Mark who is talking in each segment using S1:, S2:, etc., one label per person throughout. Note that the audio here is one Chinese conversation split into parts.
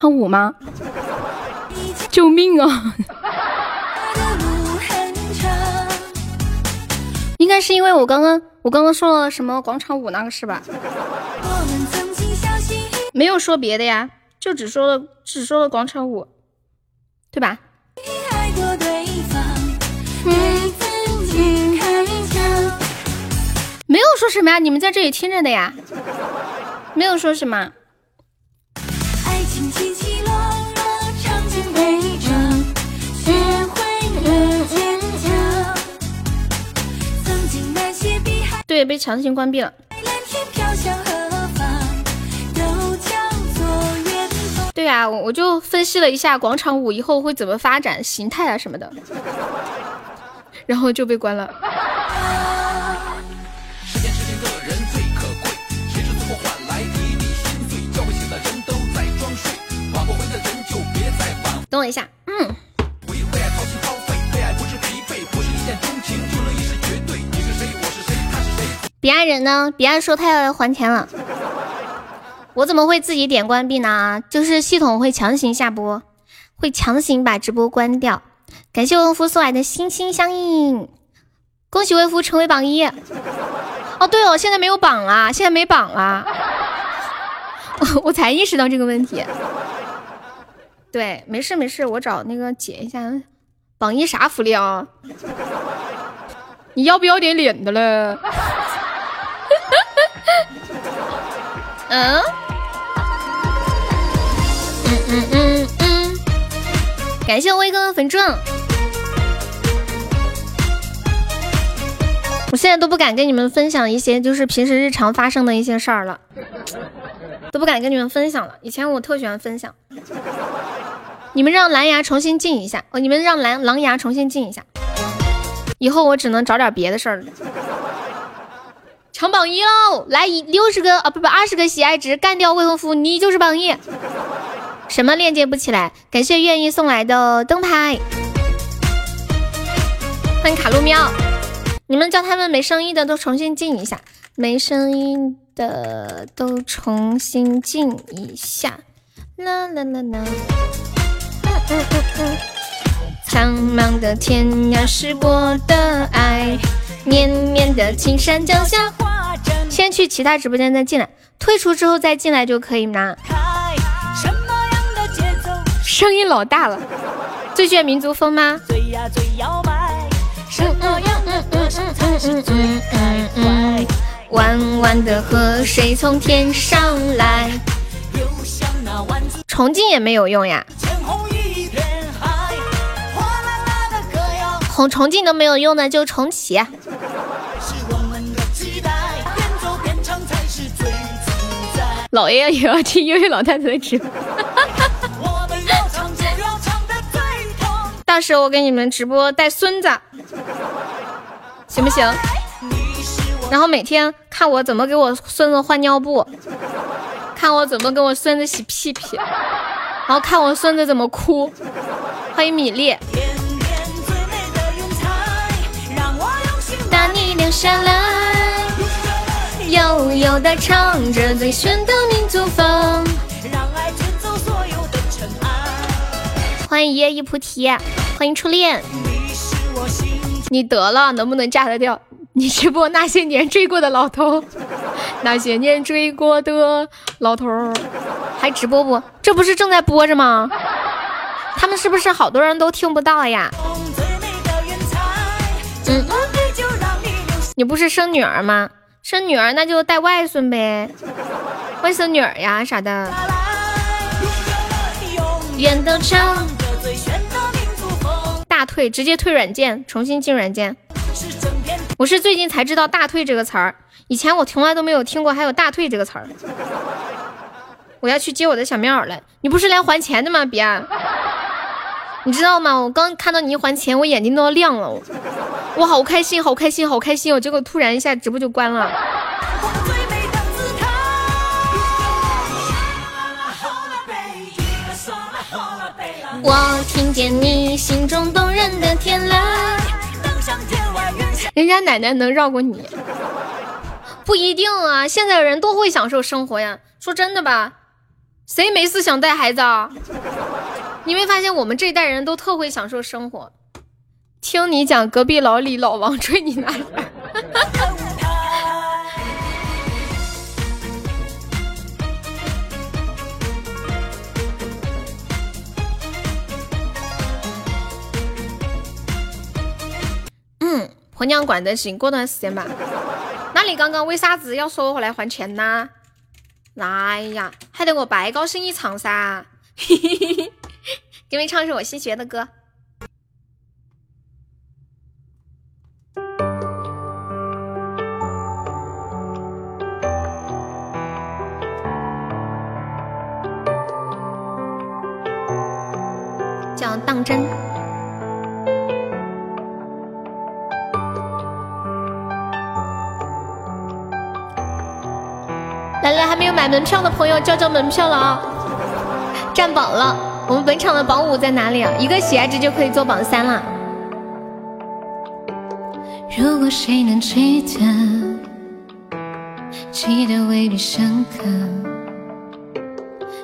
S1: 跳舞吗？救命啊！应该是因为我刚刚我刚刚说了什么广场舞那个是吧？没有说别的呀，就只说了只说了广场舞，对吧？没有说什么呀，你们在这里听着的呀，没有说什么。对，被强行关闭了。对啊，我我就分析了一下广场舞以后会怎么发展形态啊什么的，然后就被关了。等我一下，彼岸人呢？彼岸说他要来还钱了。我怎么会自己点关闭呢？就是系统会强行下播，会强行把直播关掉。感谢微夫送来的心心相印，恭喜微夫成为榜一。哦，对哦，现在没有榜了，现在没榜了。我才意识到这个问题。对，没事没事，我找那个解一下。榜一啥福利啊？你要不要点脸的了？嗯，嗯嗯嗯嗯，感谢威哥的粉钻，我现在都不敢跟你们分享一些就是平时日常发生的一些事儿了，都不敢跟你们分享了。以前我特喜欢分享，你们让蓝牙重新进一下，哦，你们让蓝狼牙重新进一下，以后我只能找点别的事儿了。抢榜一喽！来一六十个啊，不不二十个喜爱值，干掉未婚夫，你就是榜一。什么链接不起来？感谢愿意送来的灯牌，欢迎卡路喵。你们叫他们没声音的都重新进一下，没声音的都重新进一下。啦啦啦啦。嗯嗯嗯嗯。苍茫的天涯是我的爱。绵绵的青山脚下，先去其他直播间再进来，退出之后再进来就可以吗？声音老大了，最炫民族风吗？弯弯的河水从天上来，重进也没有用呀。重重进都没有用的，就重启。老爷也要听悠悠老太太的直播。到时候我给你们直播带孙子，行不行？然后每天看我怎么给我孙子换尿布，看我怎么给我孙子洗屁屁，然后看我孙子怎么哭。欢迎米粒。下来，悠悠的唱着最炫的民族风，让爱卷走所有的尘埃。欢迎一叶一菩提，欢迎初恋。你得了，能不能嫁得掉？你直播那些年追过的老头，那些年追过的老头，还直播不？这不是正在播着吗？他们是不是好多人都听不到呀？嗯。你不是生女儿吗？生女儿那就带外孙呗，外孙女儿呀啥的。大退直接退软件，重新进软件。我是最近才知道大退这个词儿，以前我从来都没有听过还有大退这个词儿。我要去接我的小棉袄了，你不是来还钱的吗？别。你知道吗？我刚看到你一还钱，我眼睛都要亮了，我好开心，好开心，好开心！我结果突然一下直播就关了。我听见你心中动人的天籁。人家奶奶能绕过你？不一定啊，现在的人都会享受生活呀。说真的吧，谁没事想带孩子啊？你没发现我们这一代人都特会享受生活？听你讲，隔壁老李老王追你哪里？嗯，婆娘管得紧，过段时间吧。那你刚刚为啥子要说回来还钱呢？哎呀，还得我白高兴一场噻！嘿嘿嘿嘿给你们唱首我新学的歌，叫《当真》。来来，还没有买门票的朋友交交门票了啊！占榜了，我们本场的榜五在哪里啊？一个喜爱值就可以做榜三了。如果谁能记得，记得未必深刻，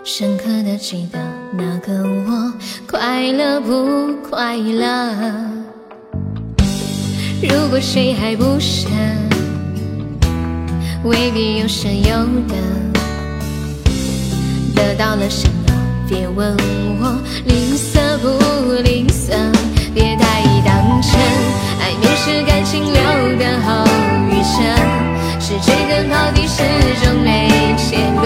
S1: 深刻的记得那个我快乐不快乐？如果谁还不舍。未必有舍有得，得到了什？别问我吝啬不吝啬，别太当真。爱面是感情留的后遗症，是追根刨底始终没结论，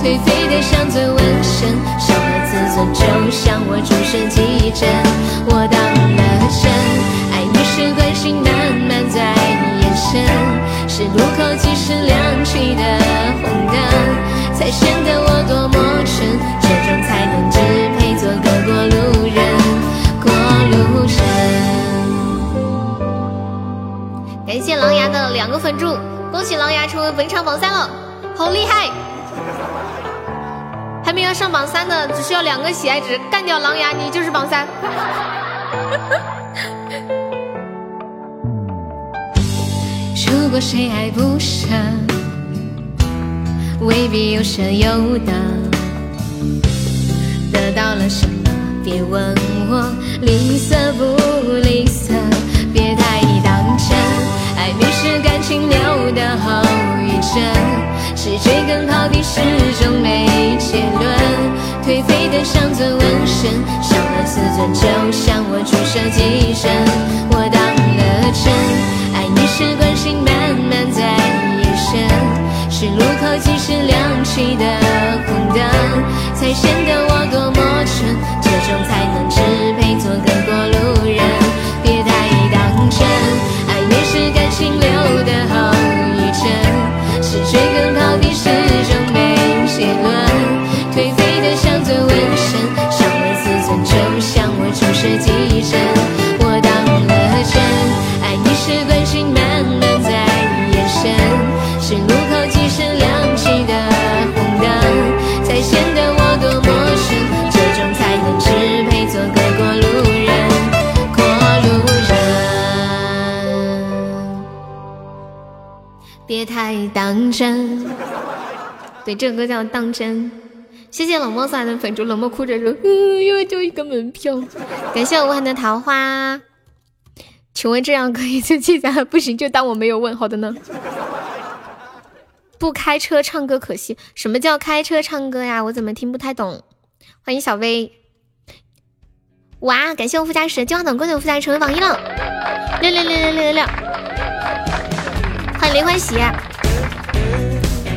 S1: 颓废的像尊瘟神，伤了自尊就像我注射粉柱，恭喜狼牙成为本场榜三了，好厉害！还没有上榜三的，只需要两个喜爱值，干掉狼牙，你就是榜三。如果谁爱不舍，未必有舍有得。得到了什么？别问我吝啬不吝啬，的后遗症，是追根刨底始终没结论。颓废的像尊纹身，伤了自尊，就像我注射几针，我当了真。爱你是关心慢慢在延伸，是路口及时亮起的红灯，才显得我多么蠢，这种才能支配做个过是感情留的后遗症，当真，对，这个歌叫当真。谢谢冷漠送来的粉猪，冷漠哭着说：“嗯，因为就一个门票。”感谢无痕的桃花，请问这样可以就记载？不行就当我没有问。好的呢。不开车唱歌可惜。什么叫开车唱歌呀？我怎么听不太懂？欢迎小薇。哇，感谢我副驾驶，计划等过久副驾驶成为榜一了。六六六六六六六。欢迎林欢喜，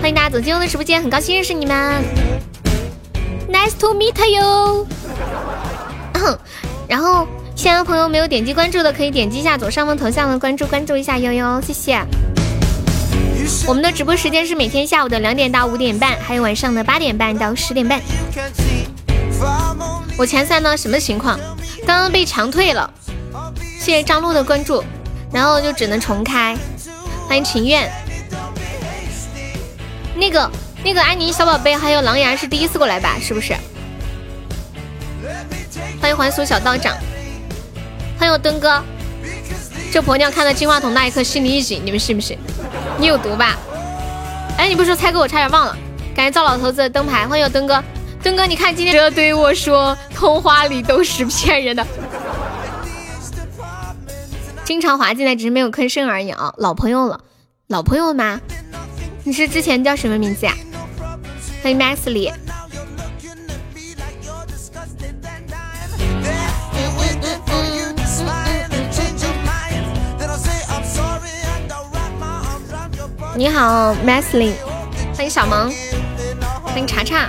S1: 欢迎大家走进我的直播间，很高兴认识你们，Nice to meet you。然后，现在朋友没有点击关注的，可以点击一下左上方头像的关注，关注一下悠悠，谢谢。我们的直播时间是每天下午的两点到五点半，还有晚上的八点半到十点半。我前三呢，什么情况？刚刚被强退了，谢谢张璐的关注，然后就只能重开。欢迎情愿，那个那个安妮小宝贝还有狼牙是第一次过来吧？是不是？欢迎还俗小道长，欢迎我墩哥。这婆娘看到金话筒那一刻心里一紧，你们信不信？你有毒吧？哎，你不说猜歌我差点忘了，感谢赵老头子的灯牌，欢迎我墩哥。东哥，你看今天这对我说，童话里都是骗人的。经常滑进来，只是没有吭声而已啊！老朋友了，老朋友吗？你是之前叫什么名字呀？欢迎 Max 里。你好，Masley，欢迎小萌，欢迎查查。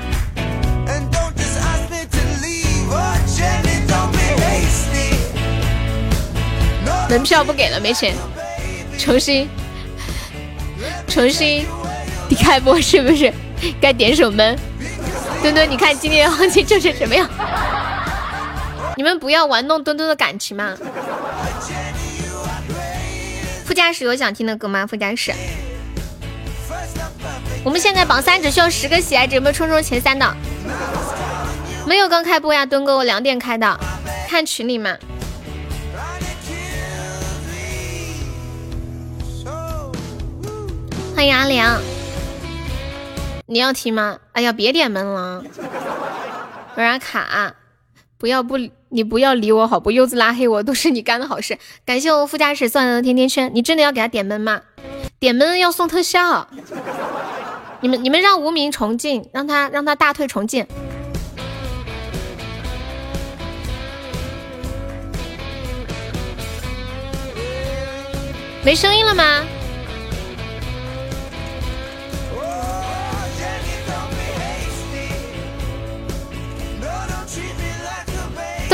S1: 门票不给了，没钱，重新，重新，开播是不是？该点守门。墩墩，你看今天行情这是什么样？你们不要玩弄墩墩的感情嘛。副驾驶有想听的歌吗？副驾驶。我们现在榜三只需要十个喜爱值，有没有冲冲前三的？没有刚开播呀，墩哥，我两点开的，看群里嘛。欢迎阿良，你要听吗？哎呀，别点闷了，有点卡，不要不，你不要理我好不？柚子拉黑我都是你干的好事，感谢我副驾驶送来的甜甜圈，你真的要给他点闷吗？点闷要送特效。你们你们让无名重进，让他让他大退重进。没声音了吗？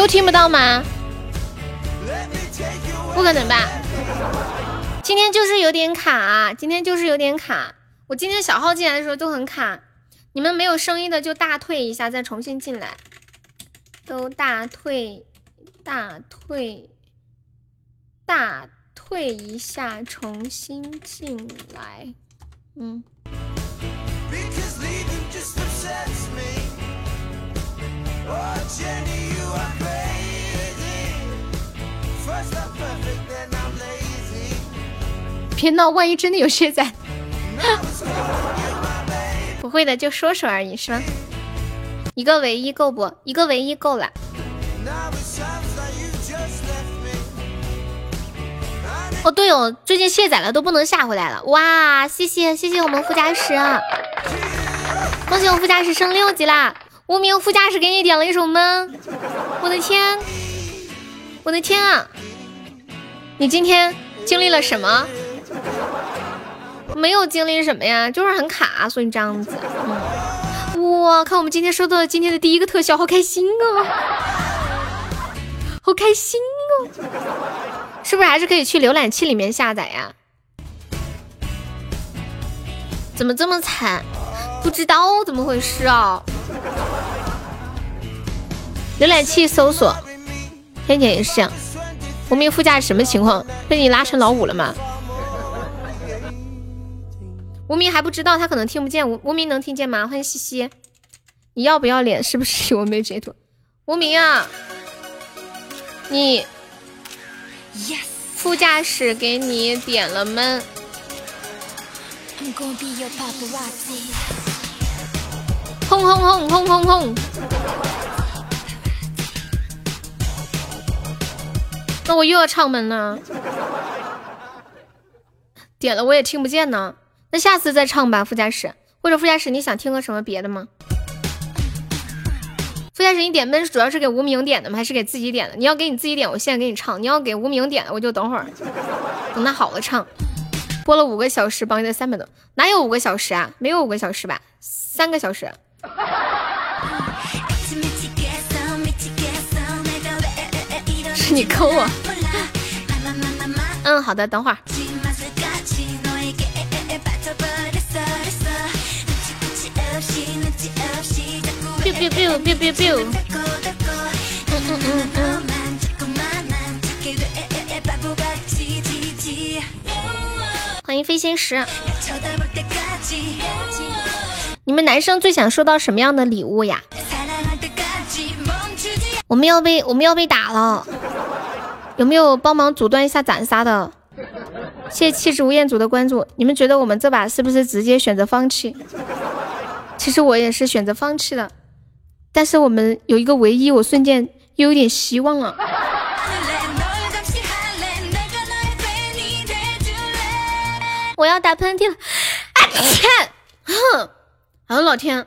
S1: 都听不到吗？不可能吧！今天就是有点卡，今天就是有点卡。我今天小号进来的时候都很卡，你们没有声音的就大退一下，再重新进来，都大退，大退，大退一下，重新进来，嗯。别闹，万一真的有卸载。不会的，就说说而已，是吗？一个唯一够不？一个唯一够了。哦，对哦，最近卸载了都不能下回来了。哇，谢谢谢谢我们副驾驶，恭喜我副驾驶升六级啦！无名副驾驶给你点了一首闷，我的天，我的天啊！你今天经历了什么？没有经历什么呀，就是很卡，所以这样子。嗯哇，看我们今天收到了今天的第一个特效，好开心哦，好开心哦！是不是还是可以去浏览器里面下载呀？怎么这么惨？不知道怎么回事啊？浏览器搜索，天姐也是这样。无名副驾什么情况？被你拉成老五了吗？无名还不知道，他可能听不见。无无名能听见吗？欢迎西西，你要不要脸？是不是我没截图？无名啊，你副驾驶给你点了闷。轰轰轰轰轰轰！那我又要唱闷了，点了我也听不见呢。那下次再唱吧，副驾驶或者副驾驶，你想听个什么别的吗？副驾驶，你点闷主要是给无名点的吗？还是给自己点的？你要给你自己点，我现在给你唱；你要给无名点的，我就等会儿等他好了唱。播了五个小时，榜一的三百多，哪有五个小时啊？没有五个小时吧？三个小时。你坑我。嗯，好的，等会儿。biu biu biu biu biu biu。嗯嗯嗯嗯。欢迎飞仙石。你们男生最想收到什么样的礼物呀？我们要被我们要被打了，有没有帮忙阻断一下斩杀的？谢谢气质吴彦祖的关注。你们觉得我们这把是不是直接选择放弃？其实我也是选择放弃的。但是我们有一个唯一，我瞬间又有点希望了。我要打喷嚏了！啊天！哼！啊老天！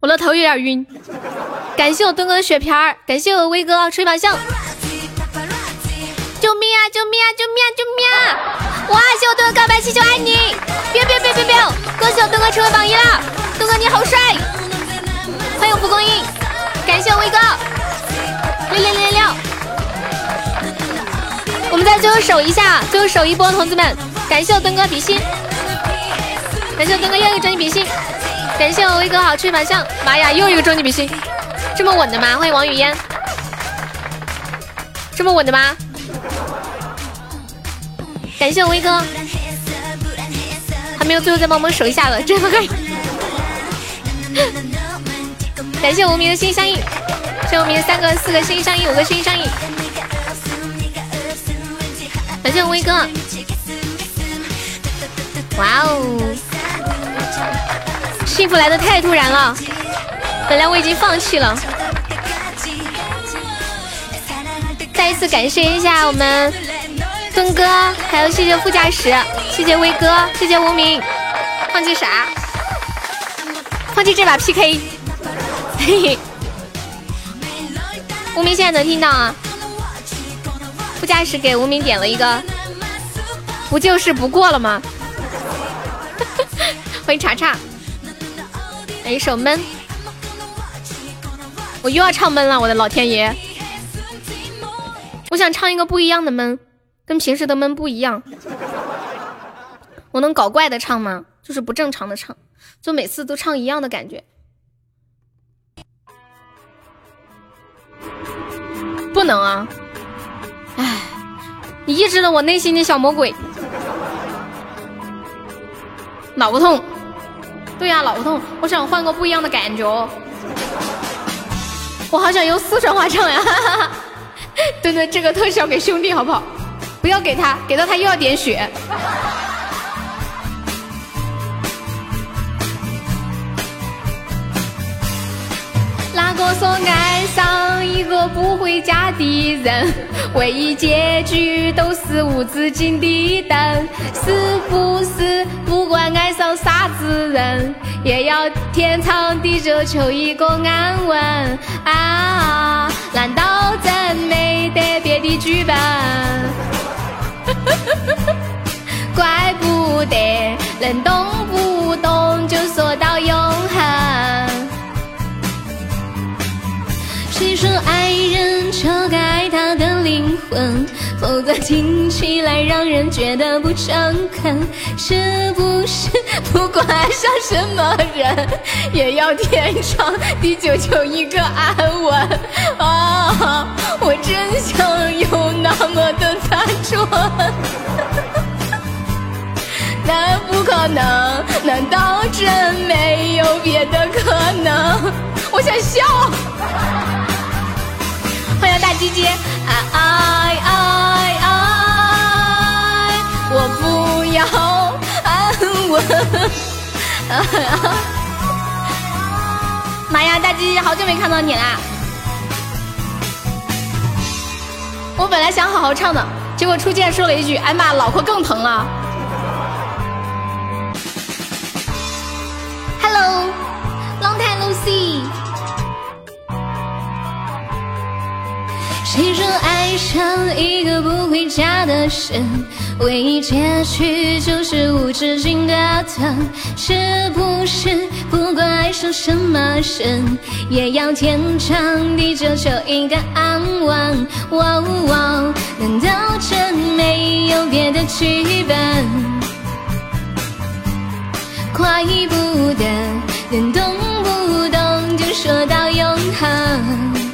S1: 我的头有点晕。感谢我墩哥的血瓶儿，感谢我威哥吹把香。救命啊！救命啊！救命啊！救命啊！哇！谢我墩哥告白气球，爱你！别别别别别！恭喜我墩哥成为榜一了！墩哥你好帅！欢迎蒲公英，感谢我威哥六六六六六。我们再最后守一下，最后守一波，同志们！感谢我墩哥比心，感谢我墩哥又一个终极比心，感谢我威哥好吹反向，妈呀，又一个终极比心，这么稳的吗？欢迎王语嫣，这么稳的吗？感谢我威哥，还没有最后再帮忙守一下了，真的。感谢无名的心相印，谢无名的三个、四个心相印，五个心相印。感谢我威哥，哇哦，幸福来的太突然了，本来我已经放弃了。再一次感谢一下我们墩哥，还有谢谢副驾驶，谢谢威哥，谢谢无名。放弃啥？放弃这把 PK。嘿嘿，无名现在能听到啊？副驾驶给无名点了一个，不就是不过了吗？欢迎查查，来一首闷，我又要唱闷了，我的老天爷！我想唱一个不一样的闷，跟平时的闷不一样。我能搞怪的唱吗？就是不正常的唱，就每次都唱一样的感觉。不能啊！唉，你抑制了我内心的小魔鬼，脑不痛。对呀，脑不痛。我想换个不一样的感觉。我好想用四川话唱呀！对对，这个特效给兄弟好不好？不要给他，给到他又要点血。如果说爱上一个不回家的人，唯一结局都是无止境的等？是不是不管爱上啥子人，也要天长地久求一个安稳？啊，难道真没得别的剧本？怪不得能动不动就说到永爱人就该爱他的灵魂？否则听起来让人觉得不诚恳。是不是不管爱上什么人，也要天长地久求一个安稳？啊，我真想有那么的单纯。那不可能，难道真没有别的可能？我想笑。大姐姐，爱爱爱爱，我不要安稳。妈呀，大姐姐，好久没看到你啦！我本来想好好唱的，结果初见说了一句：“哎妈，脑壳更疼了。” Hello，Long time no see。谁说爱上一个不回家的人，唯一结局就是无止境的等？是不是不管爱上什么人，也要天长地久求一个安稳？哇哇，难道真没有别的剧本？怪不得能动不动就说到永恒。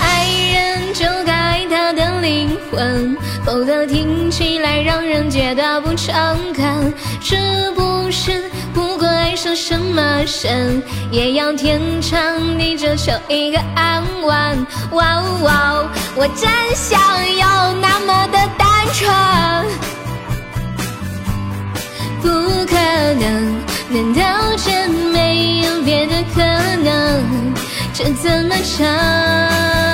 S1: 爱人就该爱他的灵魂，否则听起来让人觉得不诚恳。是不是不管爱上什么人，也要天长地久求一个安稳？哇哇，我真想要那么的单纯。不可能，难道真没有别的可能？这怎么唱？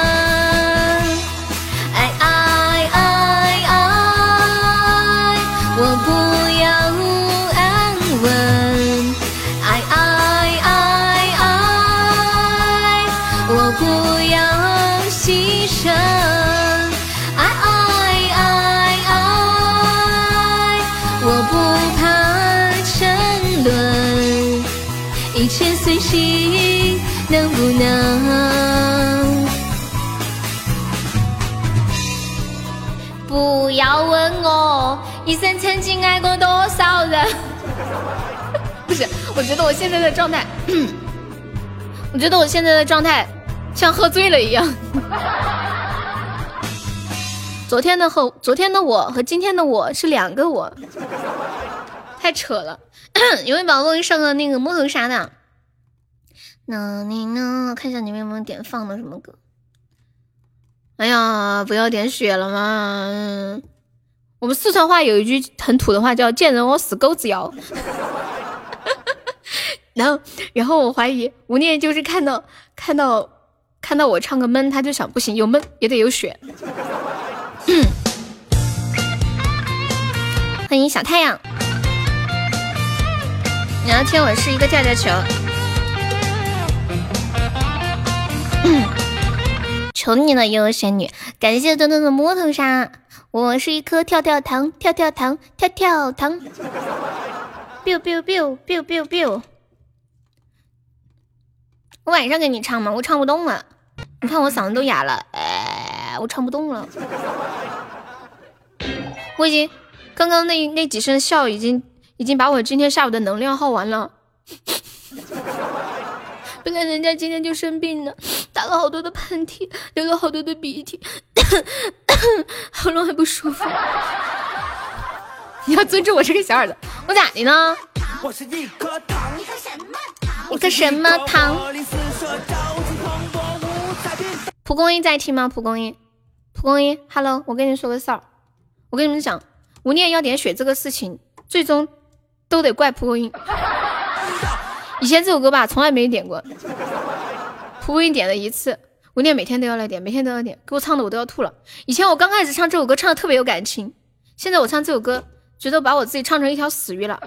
S1: 爱过多少人。不是，我觉得我现在的状态，我觉得我现在的状态像喝醉了一样。昨天的和昨天的我和今天的我是两个我，太扯了。有位宝宝上个那个摸头杀的，那你呢？看一下你们有没有点放的什么歌？哎呀，不要点血了嘛！我们四川话有一句很土的话，叫“见人我死钩子摇”。然后，然后我怀疑吴念就是看到看到看到我唱个闷，他就想不行，有闷也得有血。欢迎小太阳，你要听我是一个跳跳球，求你了，悠悠仙女，感谢墩墩的摸头杀，我是一颗跳跳糖，跳跳糖，跳跳糖，biu biu biu biu biu biu。我晚上给你唱吗？我唱不动了，你看我嗓子都哑了，哎，我唱不动了。我已经刚刚那那几声笑，已经已经把我今天下午的能量耗完了。本来人家今天就生病了，打了好多的喷嚏，流了好多的鼻涕，喉咙还不舒服。你要尊重我这个小耳朵，我咋的呢？我一颗糖，一颗什么糖？蒲公英在听吗？蒲公英，蒲公英，Hello，我跟你说个事儿，我跟你们讲，吴念要点血这个事情，最终都得怪蒲公英。以前这首歌吧，从来没点过，蒲公英点了一次，我念每天都要来点，每天都要点，给我唱的我都要吐了。以前我刚开始唱这首歌，唱的特别有感情，现在我唱这首歌，觉得把我自己唱成一条死鱼了。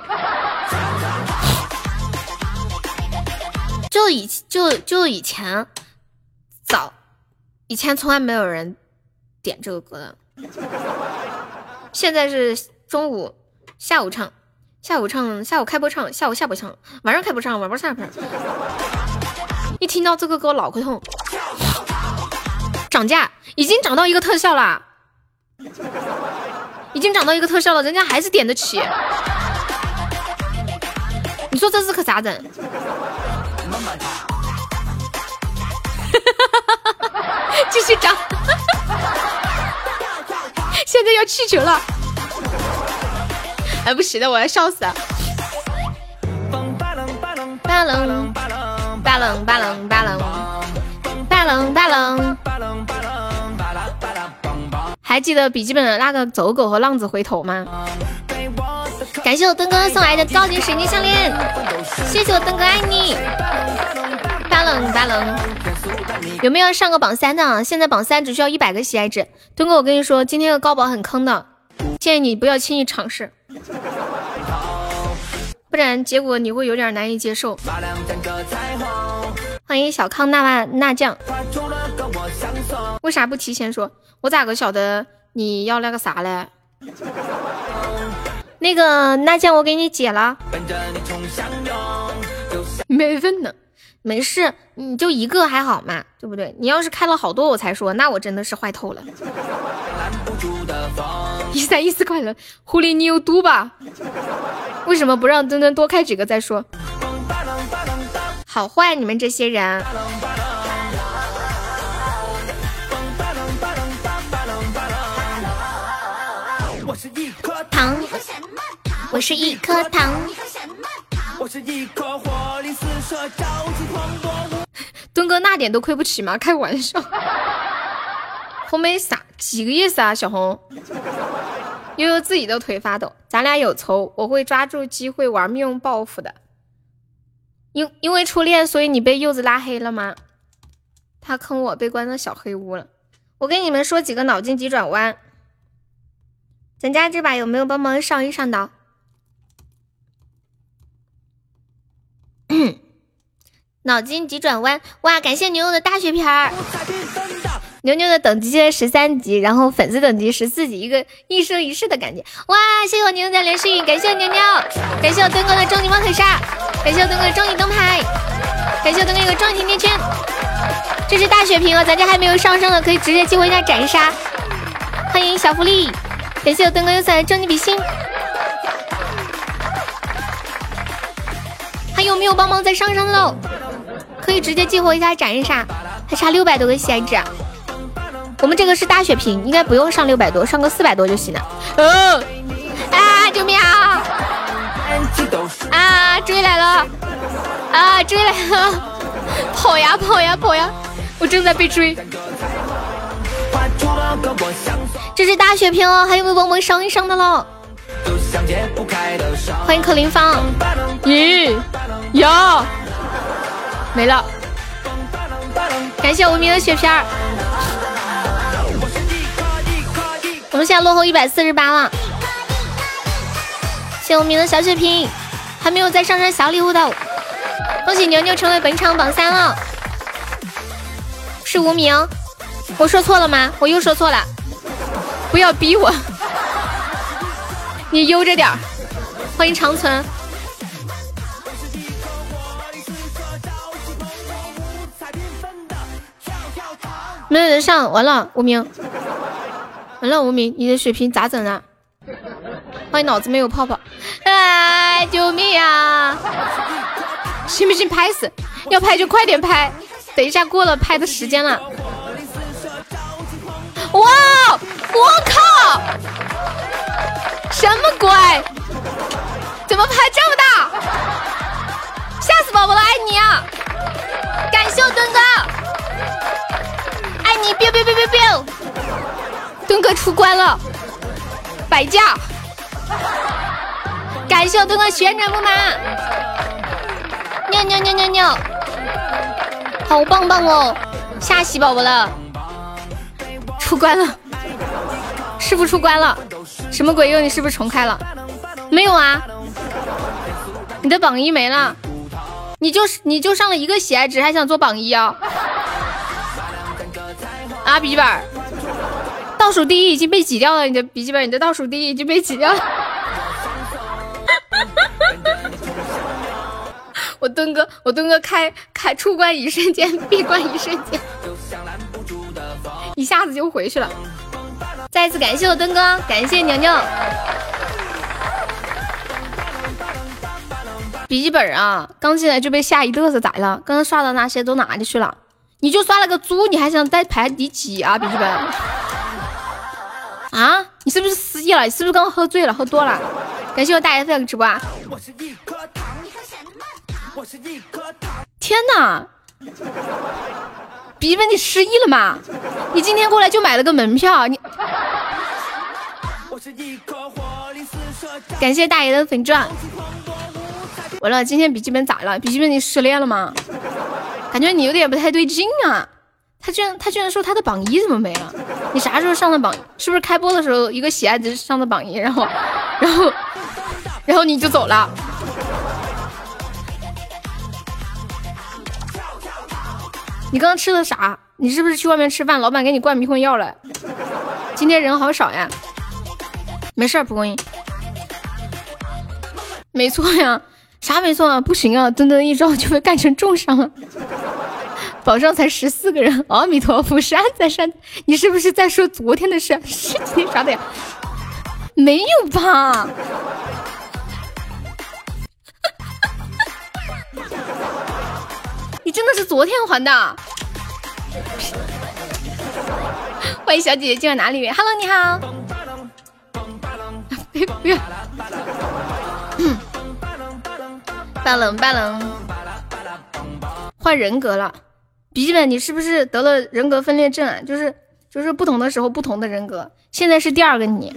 S1: 就以就就以前早，以前从来没有人点这个歌的。现在是中午、下午唱，下午唱，下午开播唱，下午下播唱，晚上开播唱，晚上下播唱。一听到这个歌脑壳痛，涨价已经涨到一个特效啦，已经涨到一个特效了，人家还是点得起。你说这是可咋整？继续涨，现在要气球了，哎不行了，我要笑死了。巴冷巴冷巴冷巴冷巴冷巴冷巴冷。还记得笔记本的那个走狗和浪子回头吗？感谢我登哥送来的高级水晶项链，谢谢我登哥爱你。巴冷巴冷，有没有上个榜三的？现在榜三只需要一百个喜爱值。墩哥，我跟你说，今天的高宝很坑的，建议你不要轻易尝试，不然结果你会有点难以接受。欢迎小康那那酱，为啥不提前说？我咋个晓得你要那个啥嘞？那个那酱我给你解了，没问呢。没事，你就一个还好嘛，对不对？你要是开了好多我才说，那我真的是坏透了。一三一四快乐，狐狸你有毒吧？为什么不让墩墩多开几个再说？好坏你们这些人。我是一颗糖，我是一颗糖。我是一颗火力四射、朝气蓬勃。墩哥那点都亏不起吗？开玩笑。红梅啥几个意思啊？小红，悠悠自己的腿发抖。咱俩有仇，我会抓住机会玩命报复的。因因为初恋，所以你被柚子拉黑了吗？他坑我，被关到小黑屋了。我跟你们说几个脑筋急转弯。咱家这把有没有帮忙上一上刀？脑筋急转弯，哇！感谢牛牛的大血瓶儿，牛牛的等级现在十三级，然后粉丝等级十四级，一个一生一世的感觉。哇！谢谢我牛牛的连续，感谢我牛牛，感谢我墩哥的终极猫腿杀，感谢我墩哥的终极灯牌，感谢我墩哥一个终极甜圈。这是大血瓶啊，咱家还没有上升的可以直接激活一下斩杀。欢迎小福利，感谢我墩哥又送来终极比心。还有没有帮忙再上上的？可以直接激活一下斩杀，还差六百多个喜爱值。我们这个是大血瓶，应该不用上六百多，上个四百多就行了。嗯，啊，救命啊！啊，追来了！啊，追来了！跑呀跑呀跑呀！我正在被追。这是大血瓶哦，还有没有帮忙上一上的喽？欢迎柯林芳。咦，有。没了，感谢无名的血片儿。我们现在落后一百四十八了，谢无名的小血瓶，还没有再上上小礼物的，恭喜牛牛成为本场榜三了。是无名，我说错了吗？我又说错了，不要逼我，你悠着点。欢迎长存。没有人上，完了无名，完了无名，你的血瓶咋整啊？欢迎脑子没有泡泡，哎，救命啊！信不信？拍死，要拍就快点拍，等一下过了拍的时间了。哇，我靠，什么鬼？怎么拍这么大？吓死宝宝了，爱你啊！感谢我墩哥。爱你，biu biu biu biu biu，墩哥出关了，摆架，感谢我墩哥旋转木马，尿尿尿尿尿，好棒棒哦，吓死宝宝了，出关了，师傅出关了，什么鬼？用？你是不是重开了？没有啊，你的榜一没了，你就是你就上了一个喜爱值，还想做榜一啊？啊，笔记本倒数第一已经被挤掉了。你的笔记本，你的倒数第一已经被挤掉了。我墩哥，我墩哥开开出关一瞬间，闭关一瞬间，一下子就回去了。再次感谢我墩哥，感谢牛牛。笔记本啊，刚进来就被吓一嘚瑟，咋了？刚刚刷的那些都哪里去了？你就刷了个猪，你还想再排第几啊？笔记本啊？你是不是失忆了？你是不是刚刚喝醉了，喝多了？感谢我大 F 直播啊！天哪！笔记本你失忆了吗？你今天过来就买了个门票，你感谢大爷的粉钻。完了，今天笔记本咋了？笔记本你失恋了吗？感觉你有点不太对劲啊！他居然他居然说他的榜一怎么没了？你啥时候上的榜？是不是开播的时候一个喜爱值上的榜一，然后然后然后你就走了？你刚刚吃的啥？你是不是去外面吃饭，老板给你灌迷魂药了？今天人好少呀。没事，蒲公英。没错呀。啥没错啊？不行啊！噔噔一招就被干成重伤。榜上才十四个人，阿弥陀佛，山在山，你是不是在说昨天的事？是今天刷的呀？没有吧？你真的是昨天还的？欢迎小姐姐今晚哪里？Hello，你好。不要。半冷半冷，换人格了。笔记本，你是不是得了人格分裂症啊？就是就是不同的时候不同的人格。现在是第二个你，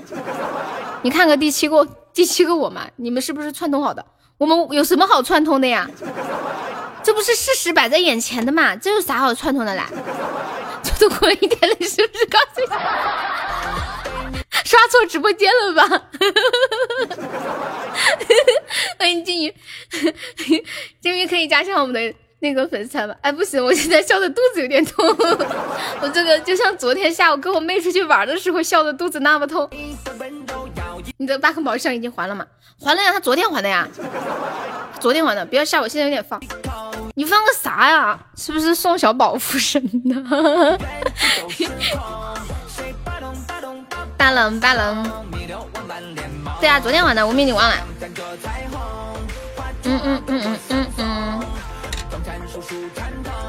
S1: 你看个第七个，第七个我嘛，你们是不是串通好的？我们有什么好串通的呀？这不是事实摆在眼前的嘛？这有啥好串通的啦？这都过了一天了，是不是告诉你？刷错直播间了吧？欢迎金鱼，金鱼可以加上我们的那个粉丝团吧？哎，不行，我现在笑的肚子有点痛。我这个就像昨天下午跟我妹出去玩的时候笑的肚子那么痛。你的八颗宝箱已经还了吗？还了呀，他昨天还的呀。昨天还的，不要吓我，现在有点放。你放个啥呀？是不是送小宝附身的？大冷大冷。对啊，昨天晚的，我已经忘了。嗯嗯嗯嗯嗯嗯。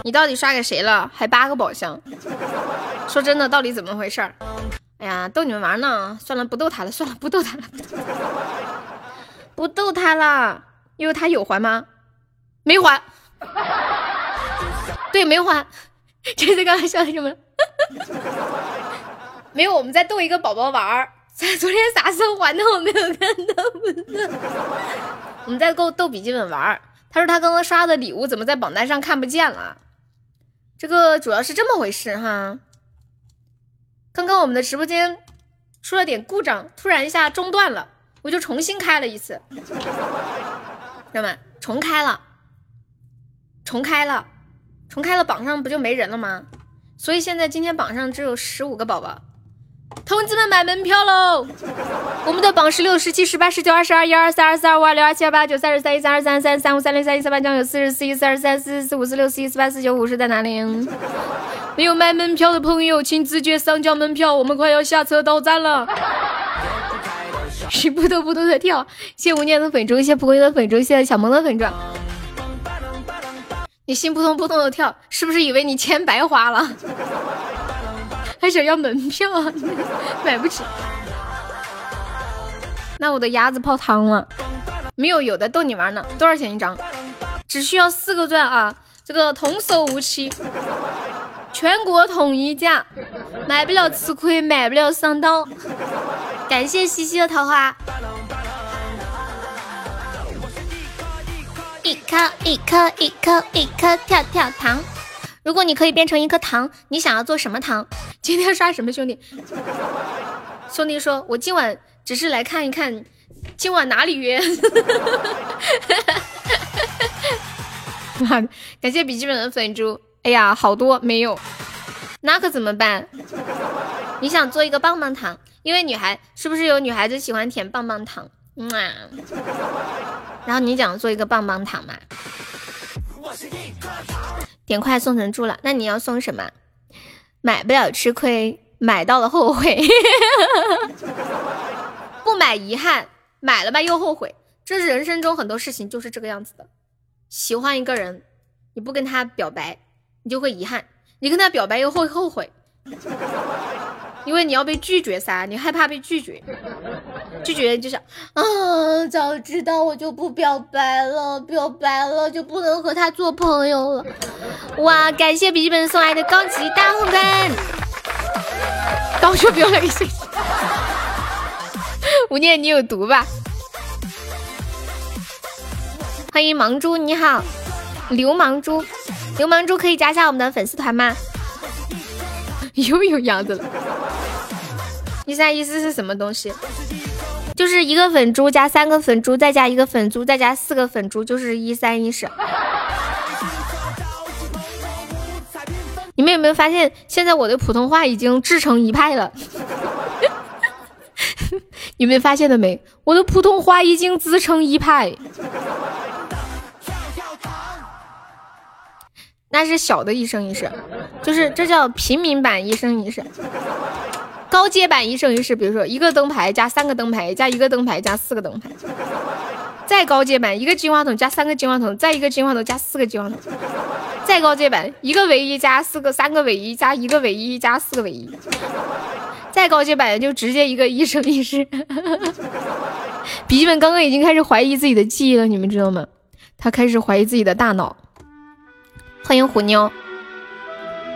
S1: 你到底刷给谁了？还八个宝箱？说真的，到底怎么回事？哎呀，逗你们玩呢。算了，不逗他了。算了，不逗他了。不逗他了，因为他有还吗？没还。对，没还。这次刚刚笑什么？没有，我们在逗一个宝宝玩儿。昨天啥时候还的？我没有看到。我们在逗逗笔记本玩儿。他说他刚刚刷的礼物怎么在榜单上看不见了？这个主要是这么回事哈。刚刚我们的直播间出了点故障，突然一下中断了，我就重新开了一次，知道吗？重开了。重开了，重开了，榜上不就没人了吗？所以现在今天榜上只有十五个宝宝，同志们买门票喽！我们的榜十六、十七、十八、十九、二十二、一二三、二四、二五、二六、二七、二八、九、三十三、一三、二三、三三五、三六、三七、三八、九九、四十四、一四、二三、四四、五四六、四一、四八、四九、五十在哪里？没有买门票的朋友，请直接上交门票，我们快要下车到站了。是扑通扑通的跳，谢无念的粉猪，谢蒲公英的粉猪，谢小萌的粉猪。你心扑通扑通的跳，是不是以为你钱白花了？还想要门票啊？买不起。那我的鸭子泡汤了。没有，有的逗你玩呢。多少钱一张？只需要四个钻啊！这个童叟无欺，全国统一价，买不了吃亏，买不了上当。感谢西西的桃花。一颗一颗一颗一颗跳跳糖，如果你可以变成一颗糖，你想要做什么糖？今天刷什么兄弟？兄弟说，我今晚只是来看一看，今晚哪里约？哇，感谢笔记本的粉猪，哎呀，好多没有，那可怎么办？你想做一个棒棒糖，因为女孩是不是有女孩子喜欢舔棒棒糖？嗯啊。然后你想做一个棒棒糖嘛？点快送成猪了，那你要送什么？买不了吃亏，买到了后悔。不买遗憾，买了吧又后悔。这是人生中很多事情就是这个样子的。喜欢一个人，你不跟他表白，你就会遗憾；你跟他表白又会后悔。因为你要被拒绝噻，你害怕被拒绝，拒绝就是啊，早知道我就不表白了，表白了就不能和他做朋友了。哇，感谢笔记本送来的高级大红根，高手表了一星。吴念，你有毒吧？欢迎盲猪，你好，流氓猪，流氓猪可以加下我们的粉丝团吗？又有样子了。一三一四是什么东西？就是一个粉珠加三个粉珠，再加一个粉珠，再加四个粉珠，就是一三一四。你们有没有发现，现在我的普通话已经自成一派了？你们发现了没？我的普通话已经自成一派。那是小的一生一世，就是这叫平民版一生一世。高阶版一生一世，比如说一个灯牌加三个灯牌加一个灯牌加四个灯牌，再高阶版一个金话筒加三个金话筒，再一个金话筒加四个金话筒，再高阶版一个尾一加四个三个尾一加一个尾一加四个尾一，再高阶版就直接一个一生一世。笔记本刚刚已经开始怀疑自己的记忆了，你们知道吗？他开始怀疑自己的大脑。欢迎虎妞，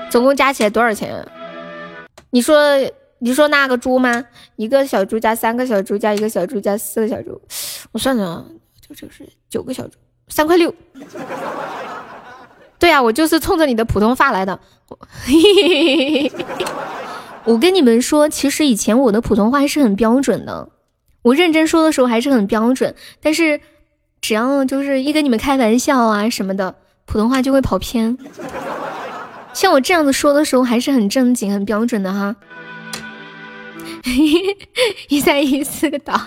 S1: 总共加起来多少钱？你说。你说那个猪吗？一个小猪加三个小猪加一个小猪加四个小猪，我算算啊，就就是九个小猪，三块六。对呀，我就是冲着你的普通话来的。我跟你们说，其实以前我的普通话是很标准的，我认真说的时候还是很标准，但是只要就是一跟你们开玩笑啊什么的，普通话就会跑偏。像我这样子说的时候，还是很正经、很标准的哈。一三一四个岛，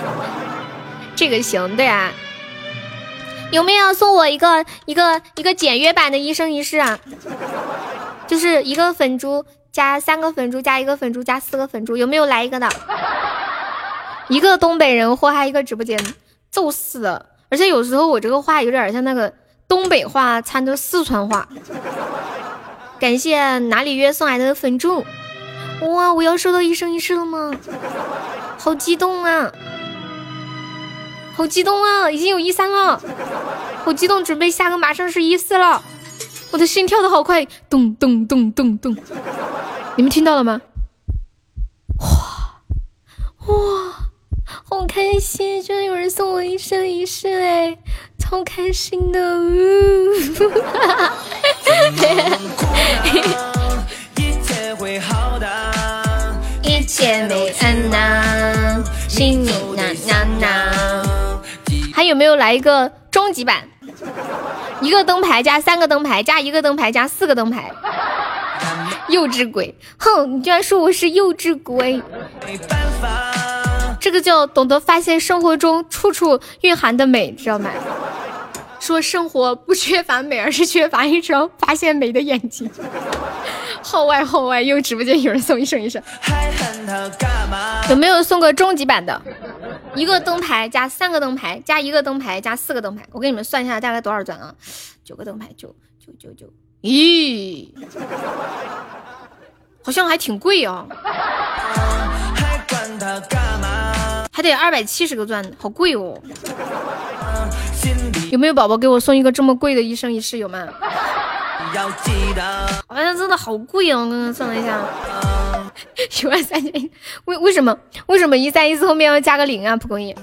S1: 这个行对啊。有没有送我一个一个一个简约版的一生一世啊？就是一个粉珠加三个粉珠加一个粉珠加四个粉珠，有没有来一个的？一个东北人祸害一个直播间，揍死了！而且有时候我这个话有点像那个东北话掺着四川话。感谢哪里约送来的粉猪，哇！我要收到一生一世了吗？好激动啊！好激动啊！已经有一三了，好激动，准备下个马上是一四了，我的心跳的好快，咚咚咚咚咚，你们听到了吗？哇哇，好开心！居然有人送我一生一世哎，超开心的！一切没安呐，心里呐呐呐。还有没有来一个终极版？一个灯牌加三个灯牌加一个灯牌加四个灯牌。幼稚鬼，哼！你居然说我是幼稚鬼，这个叫懂得发现生活中处处蕴含的美，知道吗？说生活不缺乏美，而是缺乏一双发现美的眼睛。号外号外，又直播间有人送一生一世，有没有送个终极版的？一个灯牌加三个灯牌加一个灯牌加四个灯牌，我给你们算一下大概多少钻啊？九个灯牌，九九九九，咦，好像还挺贵啊，还管他干嘛得二百七十个钻，好贵哦。有没有宝宝给我送一个这么贵的一生一世？有吗？好像真的好贵哦！我刚刚算了一下，一万三千。为为什么为什么一三一四后面要加个零啊？蒲公英。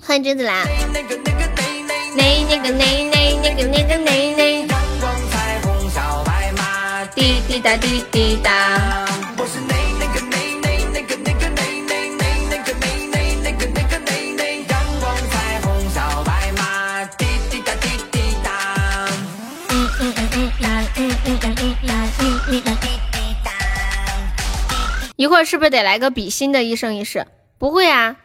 S1: 欢迎君子兰。那那个那那那个那个那那。滴滴答滴滴答。一会儿是不是得来个比心的一生一世？不会啊，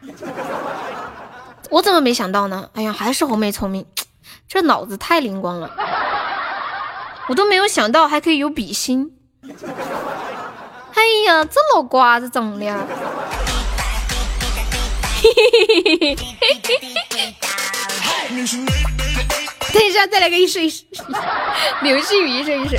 S1: 我怎么没想到呢？哎呀，还是红梅聪明，这脑子太灵光了，我都没有想到还可以有比心。哎呀，这老瓜子整的，嘿嘿嘿嘿嘿嘿等一下，再来个一生一世，流星雨一生一世。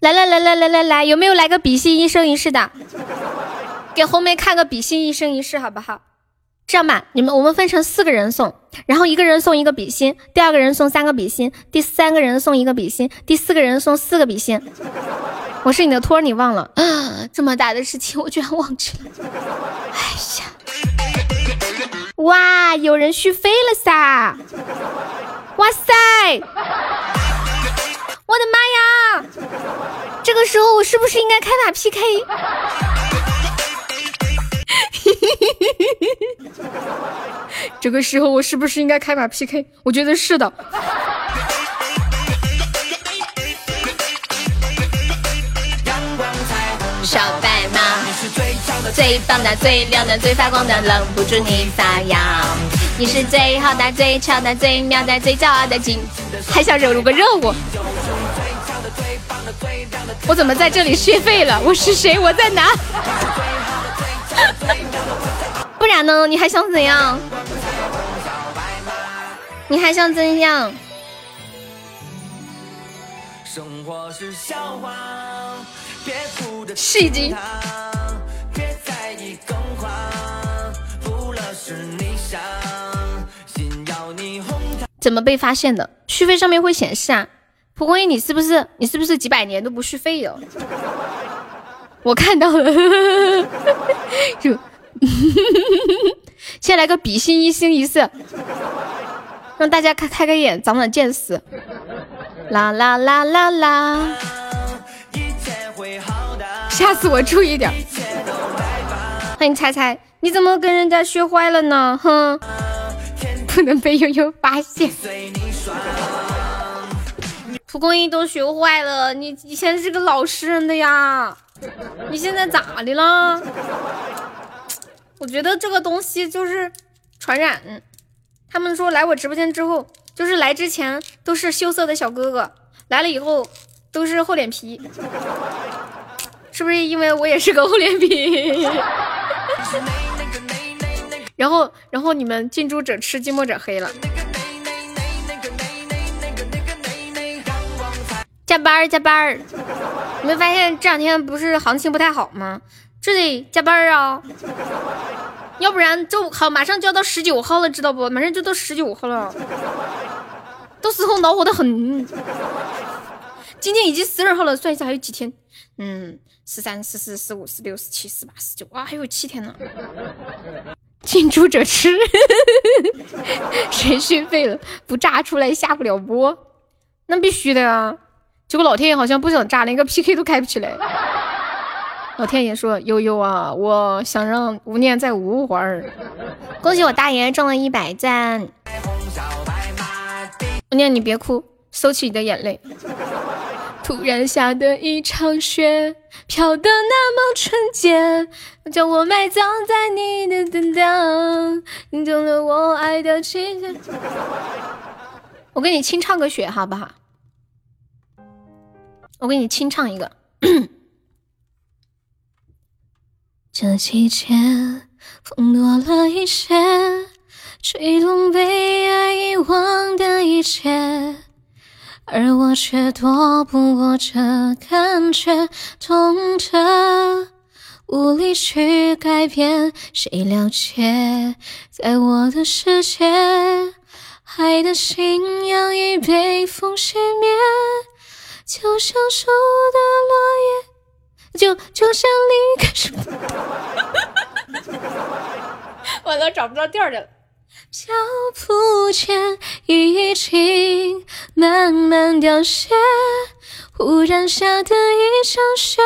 S1: 来来来来来来来，有没有来个比心一生一世的？给红梅看个比心一生一世好不好？这样吧，你们我们分成四个人送，然后一个人送一个比心，第二个人送三个比心，第三个人送一个比心，第四个人送四个比心。我是你的托，你忘了？这么大的事情我居然忘记了。哎呀，哇，有人续费了噻！哇塞！我的妈呀！这个时候我是不是应该开打 PK？这个时候我是不是应该开把 PK？我觉得是的。小白马，最棒的、最亮的、最发光的，愣不住你发芽。你是最好的、最强的、最妙的、最骄傲的金，还想惹个热乎？我怎么在这里续费了？我是谁？我在哪？不然呢？你还想怎样？你还想怎样？戏精。怎么被发现的？续费上面会显示啊。蒲公英，你是不是你是不是几百年都不续费哟？我看到了，就，先来个比心一心一世，让大家开开个眼，长长见识。啦啦啦啦啦！下次我注意点。欢迎猜猜，你怎么跟人家学坏了呢？哼，不能被悠悠发现。蒲公英都学坏了，你以前是个老实人的呀，你现在咋的了？我觉得这个东西就是传染。他们说来我直播间之后，就是来之前都是羞涩的小哥哥，来了以后都是厚脸皮，是不是因为我也是个厚脸皮？然后，然后你们近朱者赤，近墨者黑了。加班加班儿，你没发现这两天不是行情不太好吗？这得加班儿啊，要不然就好马上就要到十九号了，知道不？马上就到十九号了，到时候恼火的很。今天已经十二号了，算一下还有几天？嗯，十三、十四、十五、十六、十七、十八、十九，哇，还有七天呢。近朱者赤，谁续费了不炸出来下不了播？那必须的呀。结果老天爷好像不想炸，连个 PK 都开不起来。老天爷说：“悠悠啊，我想让无念再无会儿。”恭喜我大爷中了一百赞。无念，你别哭，收起你的眼泪。突然下的一场雪，飘得那么纯洁，将我埋葬在你的等待，你懂了我爱的期限。我给你清唱个雪，好不好？我给你清唱一个。这季节风多了一些，吹动被爱遗忘的一切，而我却躲不过这感觉，痛的无力去改变。谁了解，在我的世界，爱的信仰已被风熄灭。就像树的落叶，就就像离开什么，完了找不着调儿了。脚步间已经慢慢凋谢，忽然下的一场雪，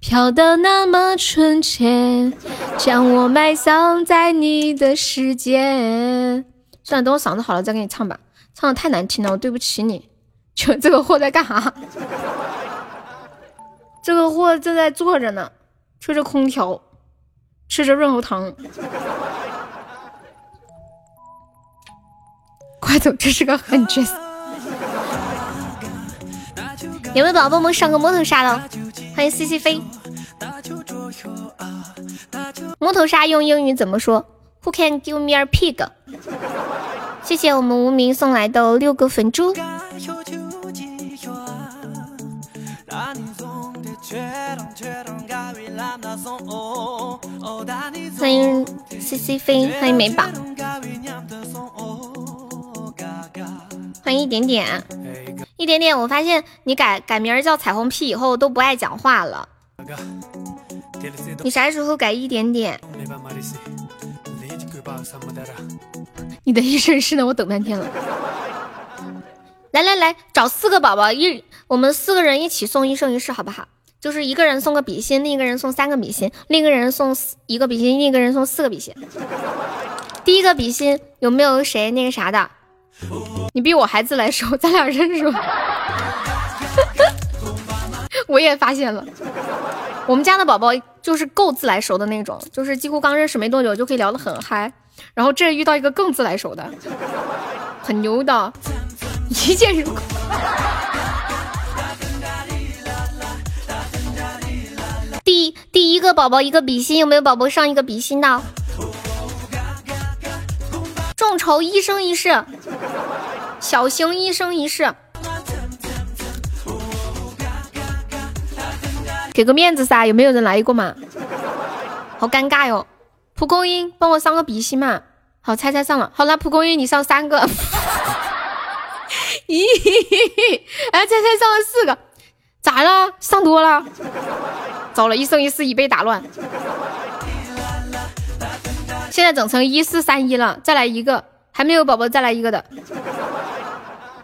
S1: 飘得那么纯洁，将我埋葬在你的世界。算了，等我嗓子好了再给你唱吧，唱的太难听了，我对不起你。这个货在干啥？这个货正在坐着呢，吹着空调，吃着润喉糖。快走，这是个狠角色。有没有宝宝们上个摸头杀了？欢迎 C C 飞。摸头杀用英语怎么说？Who can give me a pig？谢谢我们无名送来的六个粉猪。欢迎 C C 飞，欢迎美宝，欢迎一点点，一点点。我发现你改改名叫彩虹屁以后都不爱讲话了。你啥时候改一点点？你的一生是呢，我等半天了。来来来，找四个宝宝一，我们四个人一起送一生一世，好不好？就是一个人送个比心，另一个人送三个比心，另一个人送一个比心，另一个人送四个比心。第一个比心有没有谁那个啥的？你比我还自来熟，咱俩认识吗？我也发现了，我们家的宝宝就是够自来熟的那种，就是几乎刚认识没多久就可以聊得很嗨。然后这遇到一个更自来熟的，很牛的，一见如故。第第一个宝宝一个比心，有没有宝宝上一个比心的？众筹一生一世，小型一生一世，给个面子噻！有没有人来过嘛？好尴尬哟！蒲公英，帮我上个比心嘛！好，猜猜上了。好了，蒲公英你上三个。咦，哎，猜猜上了四个，咋了？上多了？糟了，一生一世已被打乱。现在整成一四三一了，再来一个，还没有宝宝再来一个的。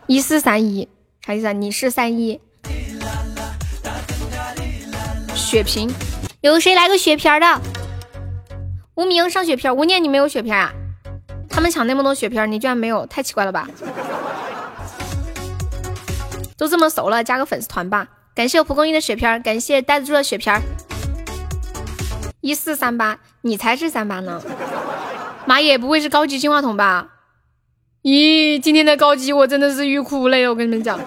S1: 一四三一，啥意思啊？你是三一。血瓶，有谁来个血瓶的？无名上血瓶，无念你没有血瓶啊？他们抢那么多血瓶，你居然没有，太奇怪了吧？都这么熟了，加个粉丝团吧。感谢蒲公英的血瓶，感谢呆子猪的血瓶。一四三八，你才是三八呢！妈耶，不会是高级进化筒吧？咦，今天的高级我真的是欲哭无泪，我跟你们讲。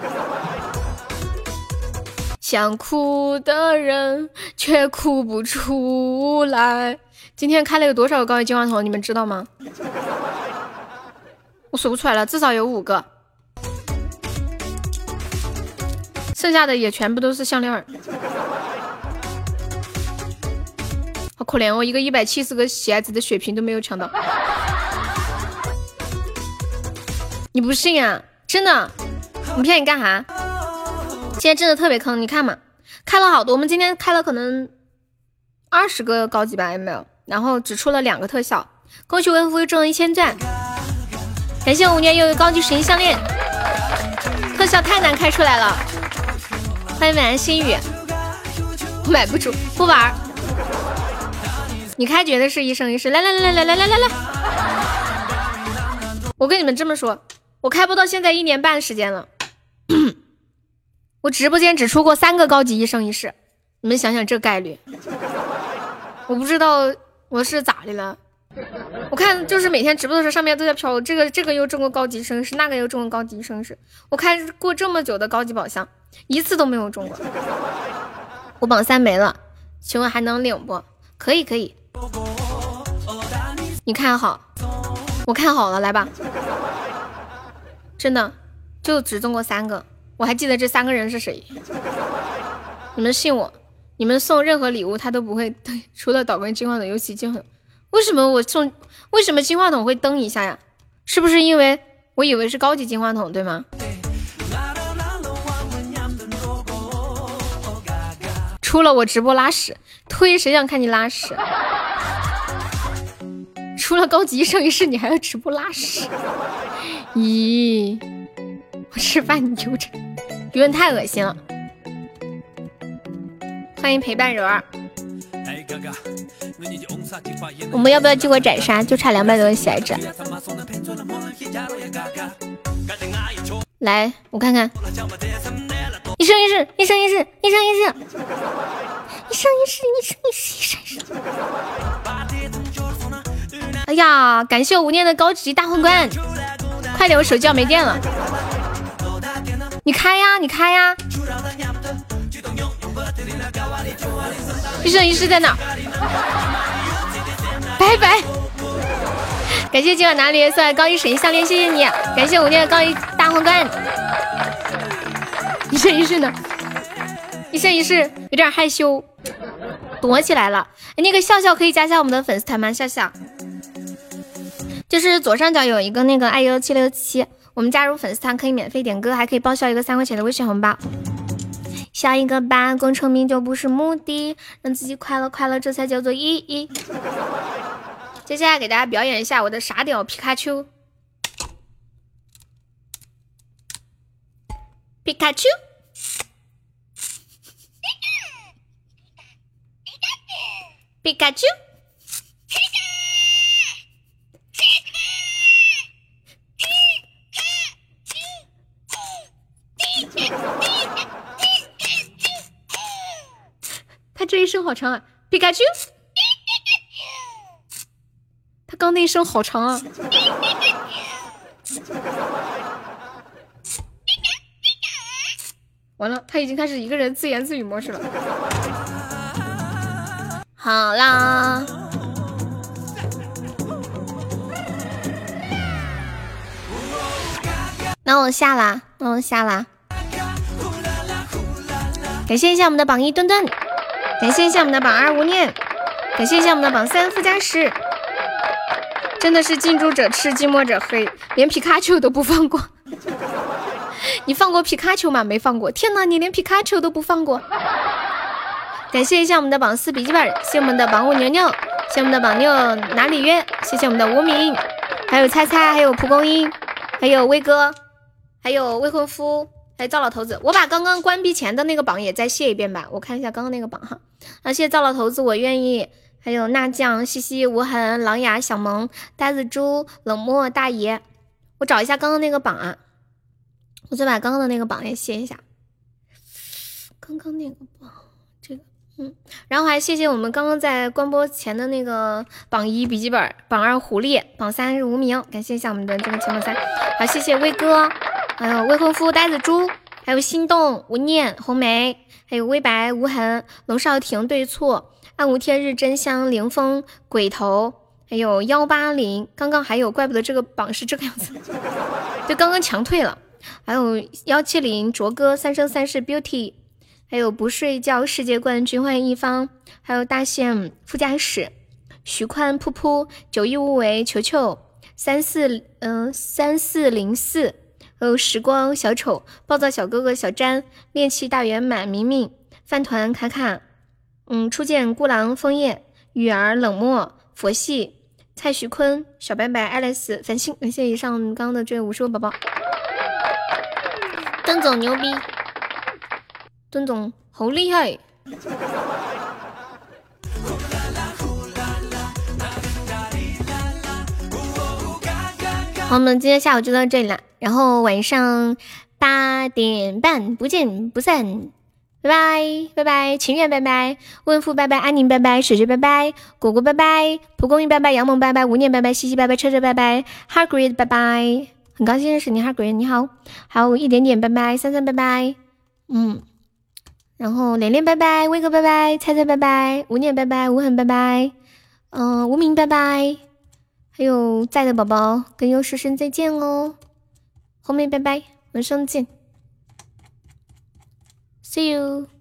S1: 想哭的人却哭不出来。今天开了有多少个高级金话筒？你们知道吗？我数不出来了，至少有五个。剩下的也全部都是项链。好可怜哦，一个一百七十个喜爱值的血瓶都没有抢到。你不信啊？真的？我骗你干啥？今天真的特别坑，你看嘛，开了好多。我们今天开了可能二十个高级版有没有？然后只出了两个特效。恭喜微夫又中了一千钻，感谢五年又有高级神项链，特效太难开出来了。欢迎晚安心语，买不出不玩。你开绝对是一生一世，来来来来来来来来，我跟你们这么说，我开播到现在一年半时间了。我直播间只出过三个高级一生一世，你们想想这概率，我不知道我是咋的了。我看就是每天直播的时候，上面都在飘，这个这个又中过高级一生一世，那个又中过高级一生一世。我开过这么久的高级宝箱，一次都没有中过。我榜三没了，请问还能领不？可以可以，你看好，我看好了，来吧。真的，就只中过三个。我还记得这三个人是谁，你们信我？你们送任何礼物他都不会登，除了导跟金话筒，尤其金话筒。为什么我送？为什么金话筒会登一下呀？是不是因为我以为是高级金话筒，对吗？出了我直播拉屎，推谁想看你拉屎？出了高级一生一世，你还要直播拉屎？咦？我吃饭你纠缠。有点太恶心了，欢迎陪伴人儿。我们要不要激活斩杀？就差两百多个喜爱值。来，我看看。一生一世，一生一世，一生一世，一生一世，一生一世，一生一世。哎呀，感谢我无念的高级大皇冠，快点，我手机要没电了。你开呀，你开呀！一生一世在哪？拜拜！感谢今晚哪里送来高一神项链，谢谢你！感谢无念的高一大皇冠。一生一世呢？一生一世有点害羞，躲起来了。那个笑笑可以加下我们的粉丝团吗？笑笑，就是左上角有一个那个爱优七六七。我们加入粉丝团可以免费点歌，还可以报销一个三块钱的微信红包。笑一个吧，功成名就不是目的，让自己快乐快乐，这才叫做意义。接下来给大家表演一下我的傻屌皮卡丘，皮卡丘，皮卡丘。他这一声好长啊，皮卡丘！他刚那一声好长啊！完了，他已经开始一个人自言自语模式了。好啦，那我下啦，那我下啦。感谢一下我们的榜一墩墩，感谢一下我们的榜二无念，感谢一下我们的榜三副驾驶。真的是近朱者赤，近墨者黑，连皮卡丘都不放过。你放过皮卡丘吗？没放过。天哪，你连皮卡丘都不放过。感谢一下我们的榜四笔记本，谢我们的榜五牛牛，谢我们的榜六哪里约，谢谢我们的无名，还有猜猜，还有蒲公英，还有威哥，还有未婚夫，还有赵老头子。我把刚刚关闭前的那个榜也再谢一遍吧，我看一下刚刚那个榜哈。啊，谢谢赵老头子，我愿意。还有辣酱、西西、无痕、狼牙、小萌、呆子猪、冷漠大爷，我找一下刚刚那个榜啊，我再把刚刚的那个榜也卸一下。刚刚那个榜，这个，嗯，然后还谢谢我们刚刚在关播前的那个榜一笔记本，榜二狐狸，榜三是无名，感谢一下我们的这个前榜三。好，谢谢威哥，还有未婚夫呆子猪，还有心动无念红梅，还有微白无痕龙少廷对错。暗无天日，真香，凌风鬼头，还有幺八零，刚刚还有，怪不得这个榜是这个样子，就刚刚强退了。还有幺七零，卓哥，三生三世，beauty，还有不睡觉世界冠军，欢迎一方，还有大线副驾驶，徐宽，噗噗，九一无为，球球，三四嗯三四零四，还有时光小丑，暴躁小哥哥，小詹，练气大圆满，明明，饭团卡卡。嗯，初见孤狼枫叶，雨儿冷漠，佛系，蔡徐坤，小白白，爱丽丝，繁星，感谢以上刚刚的这五十位宝宝。邓总牛逼，邓总好厉害。好，我们今天下午就到这里了，然后晚上八点半不见不散。拜拜拜拜，情缘拜拜，问父拜拜，安宁拜拜，水水拜拜，果果拜拜，蒲公英拜拜，杨萌拜拜，无念拜拜，西西拜拜，车车拜拜，Hagrid 拜拜，很高兴认识你哈，鬼人你好，还有一点点拜拜，三三拜拜，嗯，然后连连拜拜，威哥拜拜，猜猜拜拜，无念拜拜，无痕拜拜，嗯，无名拜拜，还有在的宝宝跟优师生再见哦，后面拜拜，晚上见。See you.